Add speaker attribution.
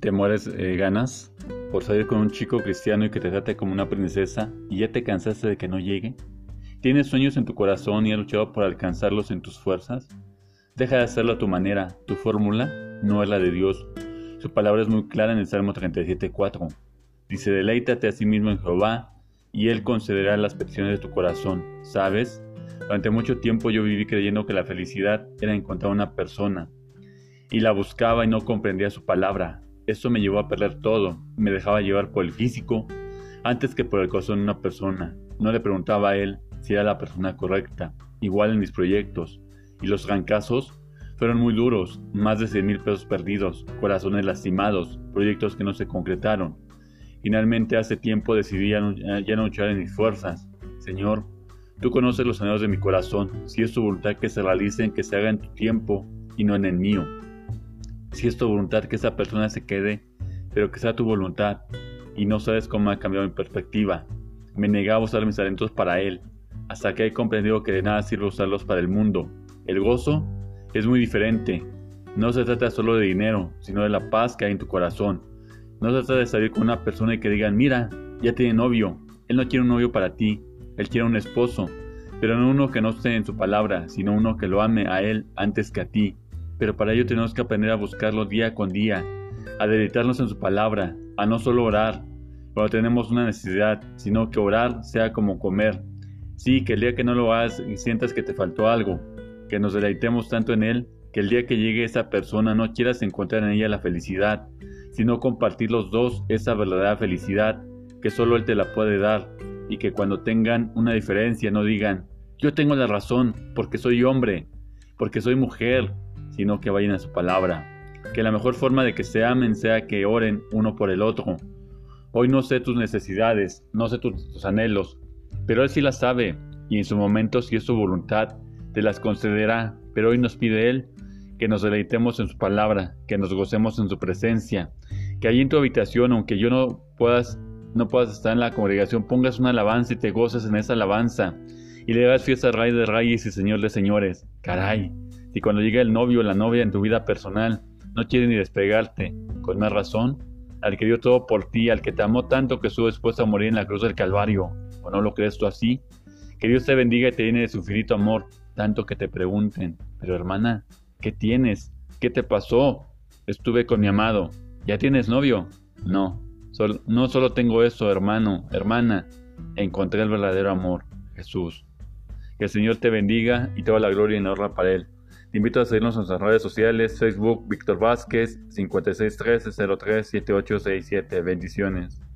Speaker 1: te mueres eh, ganas por salir con un chico cristiano y que te trate como una princesa y ya te cansaste de que no llegue? ¿Tienes sueños en tu corazón y has luchado por alcanzarlos en tus fuerzas? Deja de hacerlo a tu manera, tu fórmula no es la de Dios. Su palabra es muy clara en el Salmo 37.4. Dice, deleítate a sí mismo en Jehová y Él concederá las peticiones de tu corazón. ¿Sabes? Durante mucho tiempo yo viví creyendo que la felicidad era encontrar una persona y la buscaba y no comprendía su palabra. Esto me llevó a perder todo, me dejaba llevar por el físico antes que por el corazón de una persona. No le preguntaba a él si era la persona correcta, igual en mis proyectos. Y los rancazos fueron muy duros, más de 100 mil pesos perdidos, corazones lastimados, proyectos que no se concretaron. Finalmente hace tiempo decidí ya no, ya luchar en mis fuerzas. Señor, tú conoces los anhelos de mi corazón, si es tu voluntad que se realicen, que se haga en tu tiempo y no en el mío. Si es tu voluntad que esa persona se quede, pero que sea tu voluntad, y no sabes cómo ha cambiado mi perspectiva. Me negaba a usar mis talentos para él, hasta que he comprendido que de nada sirve usarlos para el mundo. El gozo es muy diferente. No se trata solo de dinero, sino de la paz que hay en tu corazón. No se trata de salir con una persona y que digan, mira, ya tiene novio. Él no quiere un novio para ti, él quiere un esposo, pero no uno que no esté en su palabra, sino uno que lo ame a él antes que a ti pero para ello tenemos que aprender a buscarlo día con día, a deleitarnos en su palabra, a no solo orar cuando tenemos una necesidad, sino que orar sea como comer. Sí, que el día que no lo hagas y sientas que te faltó algo, que nos deleitemos tanto en Él, que el día que llegue esa persona no quieras encontrar en ella la felicidad, sino compartir los dos esa verdadera felicidad que solo Él te la puede dar, y que cuando tengan una diferencia no digan, yo tengo la razón porque soy hombre, porque soy mujer, sino que vayan a su palabra. Que la mejor forma de que se amen sea que oren uno por el otro. Hoy no sé tus necesidades, no sé tus, anhelos, pero Él sí las sabe y en su momento, si es su voluntad, te las concederá. Pero hoy nos pide Él que nos deleitemos en su palabra, que nos gocemos en su presencia, que allí en tu habitación, aunque yo no puedas, no puedas estar en la congregación, pongas una alabanza y te goces en esa alabanza y le das fiesta al Rey de Reyes y Señor de Señores. Caray, si cuando llega el novio o la novia en tu vida personal no quiere ni despegarte, con más razón, al que dio todo por ti, al que te amó tanto que estuvo dispuesto a morir en la cruz del Calvario, ¿o no lo crees tú así? Que Dios te bendiga y te llene de su infinito amor, tanto que te pregunten, pero hermana, ¿qué tienes? ¿Qué te pasó? Estuve con mi amado. ¿Ya tienes novio? No, no solo tengo eso, hermano, hermana, encontré el verdadero amor, Jesús. Que el Señor te bendiga y toda la gloria y honra para Él. Te invito a seguirnos en nuestras redes sociales, Facebook Víctor Vázquez 5613 037867. Bendiciones.